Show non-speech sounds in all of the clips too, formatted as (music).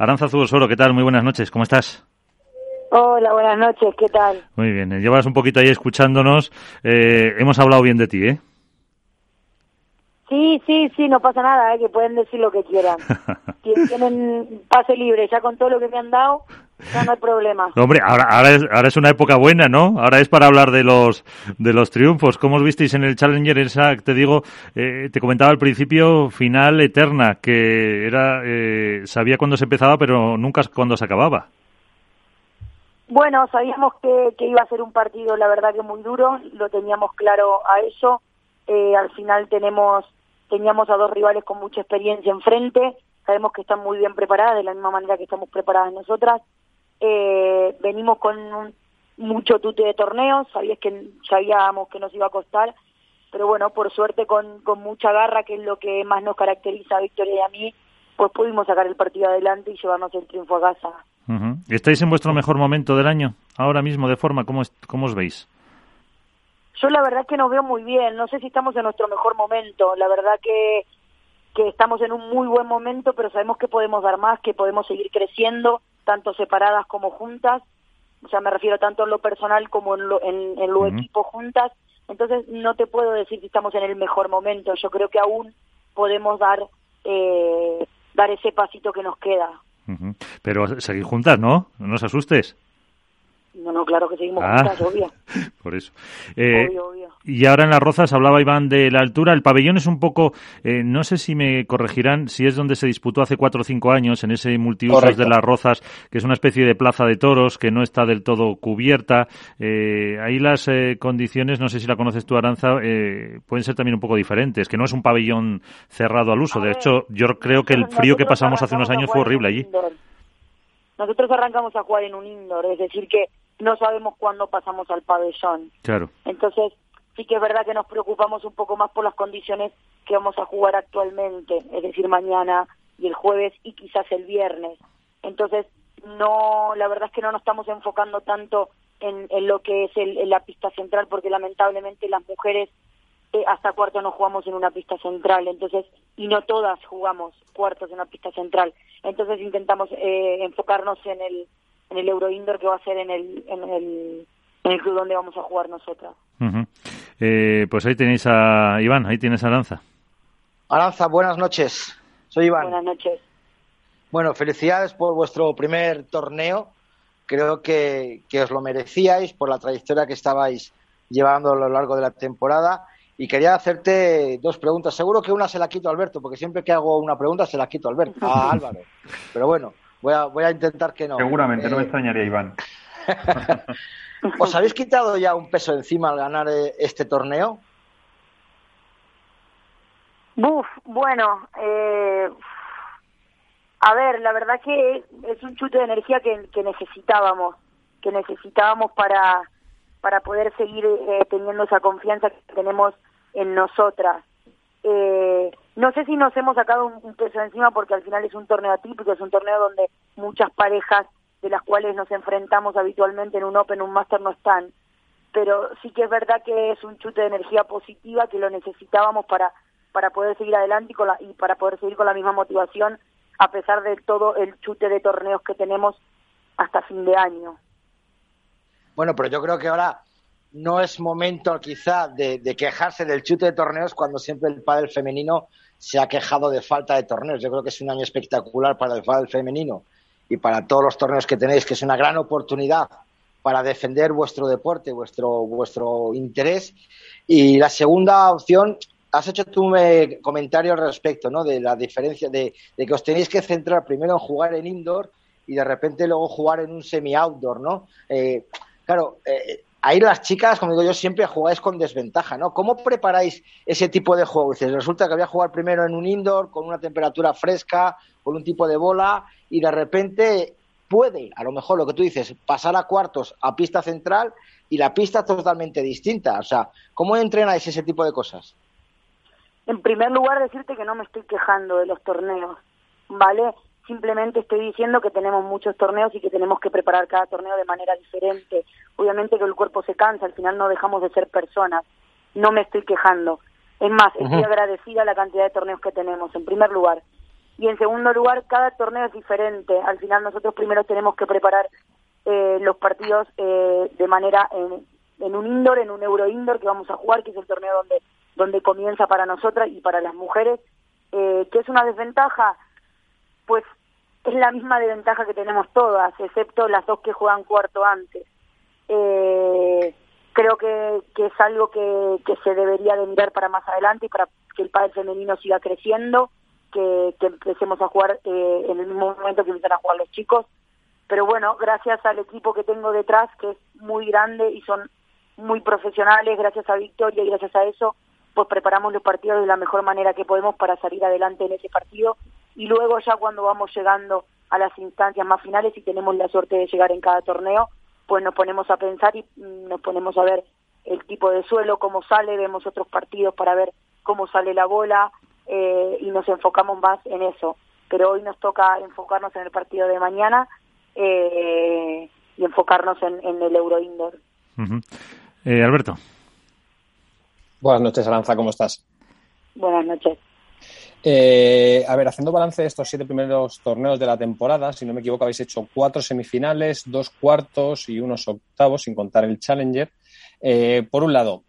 Aranza Zubosoro, ¿qué tal? Muy buenas noches, ¿cómo estás? Hola, buenas noches, ¿qué tal? Muy bien, eh, llevas un poquito ahí escuchándonos. Eh, hemos hablado bien de ti, ¿eh? Sí, sí, sí, no pasa nada, ¿eh? que pueden decir lo que quieran. (laughs) Tienen pase libre, ya con todo lo que me han dado, ya no hay problema. Hombre, ahora, ahora, es, ahora es una época buena, ¿no? Ahora es para hablar de los, de los triunfos. ¿Cómo os visteis en el Challenger? Esa, te digo, eh, te comentaba al principio, final eterna, que era, eh, sabía cuándo se empezaba, pero nunca cuándo se acababa. Bueno, sabíamos que, que iba a ser un partido, la verdad que muy duro, lo teníamos claro a eso. Eh, al final tenemos teníamos a dos rivales con mucha experiencia enfrente, sabemos que están muy bien preparadas, de la misma manera que estamos preparadas nosotras. Eh, venimos con un, mucho tute de torneos, sabías que sabíamos que nos iba a costar, pero bueno, por suerte con, con mucha garra, que es lo que más nos caracteriza a Victoria y a mí, pues pudimos sacar el partido adelante y llevarnos el triunfo a casa. ¿Estáis en vuestro mejor momento del año? Ahora mismo, de forma, ¿cómo, cómo os veis? Yo la verdad que nos veo muy bien, no sé si estamos en nuestro mejor momento, la verdad que, que estamos en un muy buen momento, pero sabemos que podemos dar más, que podemos seguir creciendo, tanto separadas como juntas, o sea, me refiero tanto en lo personal como en lo, en, lo equipo juntas, entonces no te puedo decir si estamos en el mejor momento, yo creo que aún podemos dar, eh, dar ese pasito que nos queda. Pero seguir juntas, ¿no? No os asustes. No, no, claro que seguimos ah, obvio. (laughs) Por eso. Eh, y ahora en las Rozas hablaba Iván de la altura. El pabellón es un poco, eh, no sé si me corregirán, si es donde se disputó hace cuatro o cinco años, en ese multiusos de las Rozas, que es una especie de plaza de toros que no está del todo cubierta. Eh, ahí las eh, condiciones, no sé si la conoces tú, Aranza, pueden ser también un poco diferentes, que no es un pabellón cerrado al uso. de hecho, yo creo que el frío que pasamos hace unos años fue horrible allí. Nosotros arrancamos a jugar en un indoor, es decir, que no sabemos cuándo pasamos al pabellón. Claro. Entonces, sí que es verdad que nos preocupamos un poco más por las condiciones que vamos a jugar actualmente, es decir, mañana y el jueves y quizás el viernes. Entonces, no, la verdad es que no nos estamos enfocando tanto en, en lo que es el, la pista central, porque lamentablemente las mujeres eh, hasta cuarto no jugamos en una pista central, entonces, y no todas jugamos cuartos en una pista central. Entonces intentamos eh, enfocarnos en el, en el Euro Indoor que va a ser en el, en el, en el club donde vamos a jugar nosotras. eh, pues ahí tenéis a Iván, ahí tienes a Aranza. Aranza, buenas noches. Soy Iván. Buenas noches. Bueno, felicidades por vuestro primer torneo. Creo que, que os lo merecíais por la trayectoria que estabais llevando a lo largo de la temporada y quería hacerte dos preguntas. Seguro que una se la quito a Alberto, porque siempre que hago una pregunta se la quito a Alberto, a (laughs) Álvaro. Pero bueno, voy a, voy a intentar que no. Seguramente, no me eh, extrañaría, Iván. (laughs) ¿Os habéis quitado ya un peso encima al ganar eh, este torneo? Buf, bueno, eh, a ver, la verdad que es un chute de energía que, que necesitábamos, que necesitábamos para, para poder seguir teniendo esa confianza que tenemos en nosotras. Eh, no sé si nos hemos sacado un, peso encima porque al final es un torneo atípico, es un torneo donde muchas parejas de las cuales nos enfrentamos habitualmente en un Open, un Master no están, pero sí que es verdad que es un chute de energía positiva que lo necesitábamos para para poder seguir adelante y, y para poder seguir con la misma motivación a pesar de todo el chute de torneos que tenemos hasta fin de año. Bueno, pero yo creo que ahora no es momento quizá de, quejarse del chute de torneos cuando siempre el pádel femenino se ha quejado de falta de torneos. Yo creo que es un año espectacular para el pádel femenino y para todos los torneos que tenéis, que es una gran oportunidad para defender vuestro deporte, vuestro, vuestro interés. Y la segunda opción, has hecho tú un eh, comentario al respecto, ¿no? De la diferencia de, que os tenéis que centrar primero en jugar en indoor y de repente luego jugar en un semi-outdoor, ¿no? Eh, claro, eh, ahí las chicas, como digo yo, siempre jugáis con desventaja, ¿no? ¿Cómo preparáis ese tipo de juego? Dices, resulta que voy a jugar primero en un indoor, con una temperatura fresca, con un tipo de bola, y de repente puede, a lo mejor lo que tú dices, pasar a cuartos a pista central y la pista totalmente distinta. O sea, ¿cómo entrenáis ese tipo de cosas? En primer lugar, decirte que no me estoy quejando de los torneos, ¿vale? Simplemente estoy diciendo que tenemos muchos torneos y que tenemos que preparar cada torneo de manera diferente. Obviamente que el cuerpo se cansa, al final no dejamos de ser personas. No me estoy quejando. Es más, estoy agradecida a la cantidad de torneos que tenemos, en primer lugar. Y en segundo lugar, cada torneo es diferente. Al final nosotros primero tenemos que preparar eh, los partidos eh, de manera en, en, un indoor, en un euro indoor que vamos a jugar, que es el torneo donde, donde comienza para nosotras y para las mujeres. Eh, ¿Qué es una desventaja? Pues es la misma desventaja que tenemos todas, excepto las dos que juegan cuarto antes. Eh, creo que, que es algo que, que se debería de mirar para más adelante y para que el padre femenino siga creciendo, que, que empecemos a jugar eh, en el mismo momento que empiezan a jugar los chicos. Pero bueno, gracias al equipo que tengo detrás, que es muy grande y son muy profesionales, gracias a Victoria y gracias a eso, pues preparamos los partidos de la mejor manera que podemos para salir adelante en ese partido. Y luego ya cuando vamos llegando a las instancias más finales y tenemos la suerte de llegar en cada torneo, pues nos ponemos a pensar y mm, nos ponemos a ver el tipo de suelo, cómo sale, vemos otros partidos para ver cómo sale la bola eh, y nos enfocamos más en eso. Pero hoy nos toca enfocarnos en el partido de mañana eh, y enfocarnos en, el Euro Indoor. Eh, Alberto. Buenas noches, Aranza, ¿cómo estás? Buenas noches. Eh, a ver, haciendo balance de estos siete primeros torneos de la temporada, si no me equivoco, habéis hecho cuatro semifinales, dos cuartos y unos octavos, sin contar el Challenger. Eh, por un lado,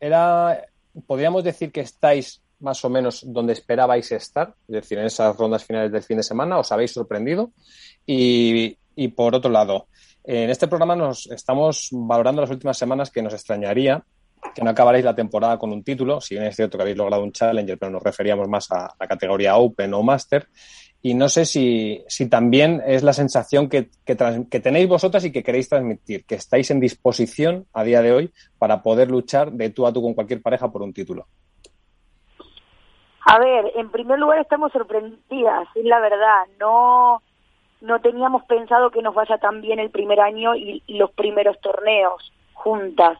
era, podríamos decir que estáis más o menos donde esperabais estar, es decir, en esas rondas finales del fin de semana, os habéis sorprendido. Y, y por otro lado, en este programa nos estamos valorando las últimas semanas que nos extrañaría que no acabaréis la temporada con un título, si bien es cierto que habéis logrado un Challenger, pero nos referíamos más a la categoría Open o Master. Y no sé si, si también es la sensación que, que, tenéis vosotras y que queréis transmitir, que estáis en disposición a día de hoy para poder luchar de tú a tú con cualquier pareja por un título. A ver, en primer lugar estamos sorprendidas, es la verdad. No, no teníamos pensado que nos vaya tan bien el primer año y los primeros torneos juntas.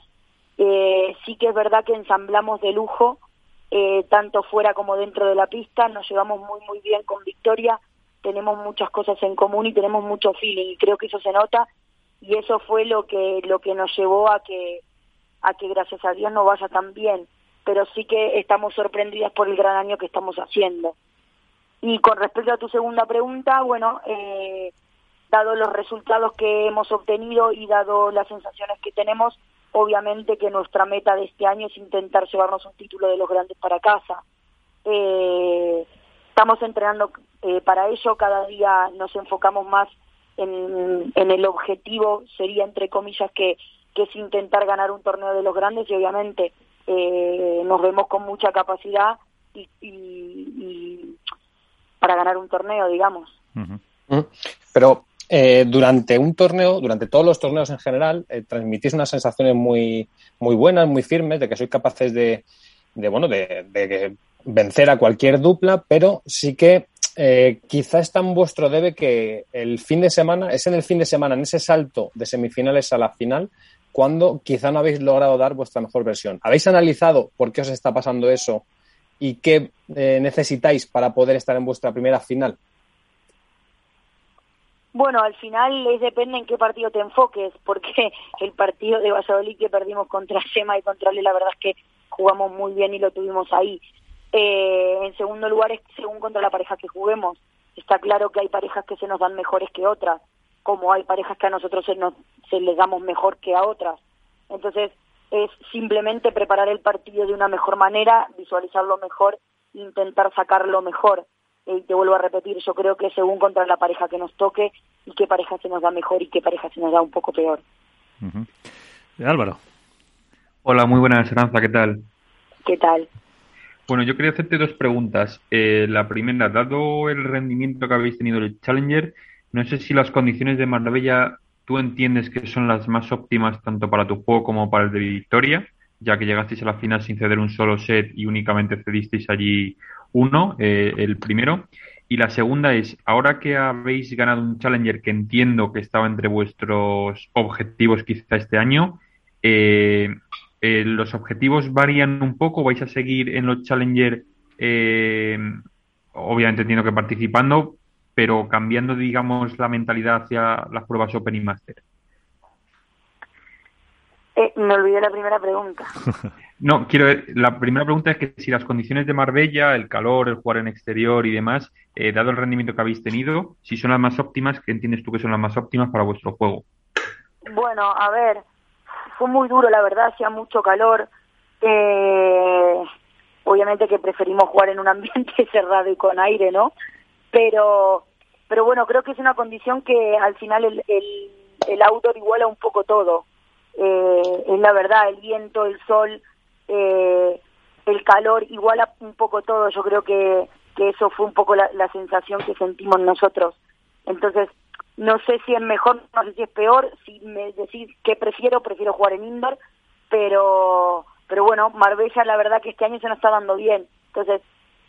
Eh, sí que es verdad que ensamblamos de lujo, eh, tanto fuera como dentro de la pista, nos llevamos muy muy bien con Victoria, tenemos muchas cosas en común y tenemos mucho feeling y creo que eso se nota. Y eso fue lo que lo que nos llevó a que a que gracias a Dios no vaya tan bien, pero sí que estamos sorprendidas por el gran año que estamos haciendo. Y con respecto a tu segunda pregunta, bueno, eh, dado los resultados que hemos obtenido y dado las sensaciones que tenemos, obviamente que nuestra meta de este año es intentar llevarnos un título de los grandes para casa. Eh, estamos entrenando eh, para ello, cada día nos enfocamos más en, el objetivo, sería entre comillas que, que es intentar ganar un torneo de los grandes. Y obviamente eh, nos vemos con mucha capacidad y, para ganar un torneo, digamos. Pero eh, durante un torneo, durante todos los torneos en general, eh, transmitís unas sensaciones muy, muy buenas, muy firmes, de que sois capaces de, de bueno, de, vencer a cualquier dupla, pero sí que eh, quizá está en vuestro debe que el fin de semana, es en el fin de semana, en ese salto de semifinales a la final, cuando quizá no habéis logrado dar vuestra mejor versión. ¿Habéis analizado por qué os está pasando eso y qué necesitáis para poder estar en vuestra primera final? Bueno, al final es depende en qué partido te enfoques, porque (laughs) el partido de Valladolid que perdimos contra Sema y contra Le, la verdad es que jugamos muy bien y lo tuvimos ahí. Eh, en segundo lugar es según contra la pareja que juguemos. Está claro que hay parejas que se nos dan mejores que otras, como hay parejas que a nosotros se, nos, se les damos mejor que a otras. Entonces es simplemente preparar el partido de una mejor manera, visualizarlo mejor, intentar sacarlo mejor y te vuelvo a repetir, yo creo que según contra la pareja que nos toque y qué pareja se nos da mejor y qué pareja se nos da un poco peor. Álvaro. Hola, muy buena Esperanza, ¿qué tal? ¿Qué tal? Bueno, yo quería hacerte dos preguntas. Eh, la primera, dado el rendimiento que habéis tenido el Challenger, no sé si las condiciones de Marbella tú entiendes que son las más óptimas tanto para tu juego como para el de Victoria, ya que llegasteis a la final sin ceder un solo set y únicamente cedisteis allí uno, eh, el primero. Y la segunda es, ahora que habéis ganado un Challenger que entiendo que estaba entre vuestros objetivos quizá este año, eh, eh, ¿los objetivos varían un poco? ¿Vais a seguir en los Challenger, obviamente entiendo que participando, pero cambiando, digamos, la mentalidad hacia las pruebas Open y Master? Eh, me olvidé la primera pregunta. (laughs) no, quiero. La primera pregunta es que si las condiciones de Marbella, el calor, el jugar en exterior y demás, eh, dado el rendimiento que habéis tenido, si son las más óptimas, ¿qué entiendes tú que son las más óptimas para vuestro juego? Bueno, a ver, fue muy duro, la verdad, hacía mucho calor. Eh, obviamente que preferimos jugar en un ambiente (laughs) cerrado y con aire, ¿no? Pero, pero bueno, creo que es una condición que al final el, el, el outdoor iguala un poco todo eh, es la verdad, el viento, el sol, eh, el calor, iguala un poco todo, yo creo que, que eso fue un poco la, sensación que sentimos nosotros. Entonces, no sé si es mejor, no sé si es peor, si me decís qué prefiero, prefiero jugar en indoor, pero, pero bueno, Marbella la verdad que este año se nos está dando bien, entonces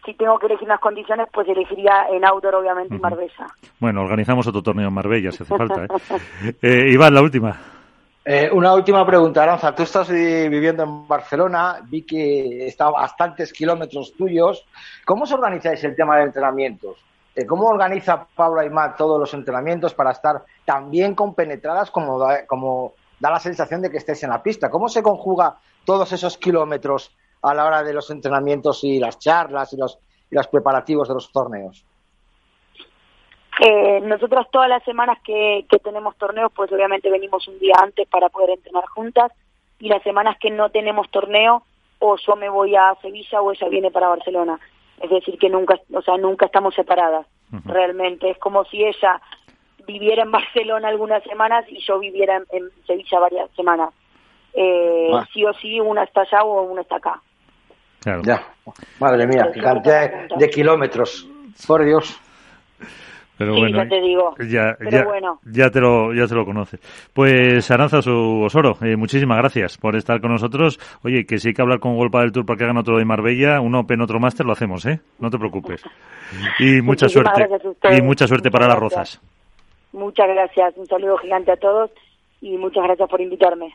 si tengo que elegir unas condiciones, pues elegiría en outdoor, obviamente, Marbella. Bueno, organizamos otro torneo en Marbella, si hace falta. ¿eh? (laughs) eh Iván, la última. Eh, una última pregunta, Aranza. Tú estás viviendo en Barcelona, vi que está a bastantes kilómetros tuyos. ¿Cómo os organizáis el tema de entrenamientos? Eh, ¿Cómo organiza Pablo Aymar todos los entrenamientos para estar tan bien compenetradas como da, la sensación de que estés en la pista? ¿Cómo se conjuga todos esos kilómetros a la hora de los entrenamientos y las charlas y los, y los preparativos de los torneos? Eh, nosotros todas las semanas que, que tenemos torneos, pues obviamente venimos un día antes para poder entrenar juntas y las semanas que no tenemos torneo, o yo me voy a Sevilla o ella viene para Barcelona. Es decir, que nunca, o sea, nunca estamos separadas. Realmente es como si ella viviera en (laughs) Barcelona algunas semanas y yo viviera en, Sevilla varias semanas. Eh, Sí o sí, una está allá o una está acá. Claro. Ya. Madre mía, qué cantidad de kilómetros. Por Dios. Pero bueno, ya te digo. Ya, ya, te lo, ya te lo conoces. Pues Aranza Osoro, eh, muchísimas gracias por estar con nosotros. Oye, que si hay que hablar con Golpa del Tour para que hagan otro de Marbella, un Open, otro Máster, lo hacemos, ¿eh? No te preocupes. Y (laughs) mucha suerte. Y mucha suerte para las rozas. Muchas gracias. Un saludo gigante a todos y muchas gracias por invitarme.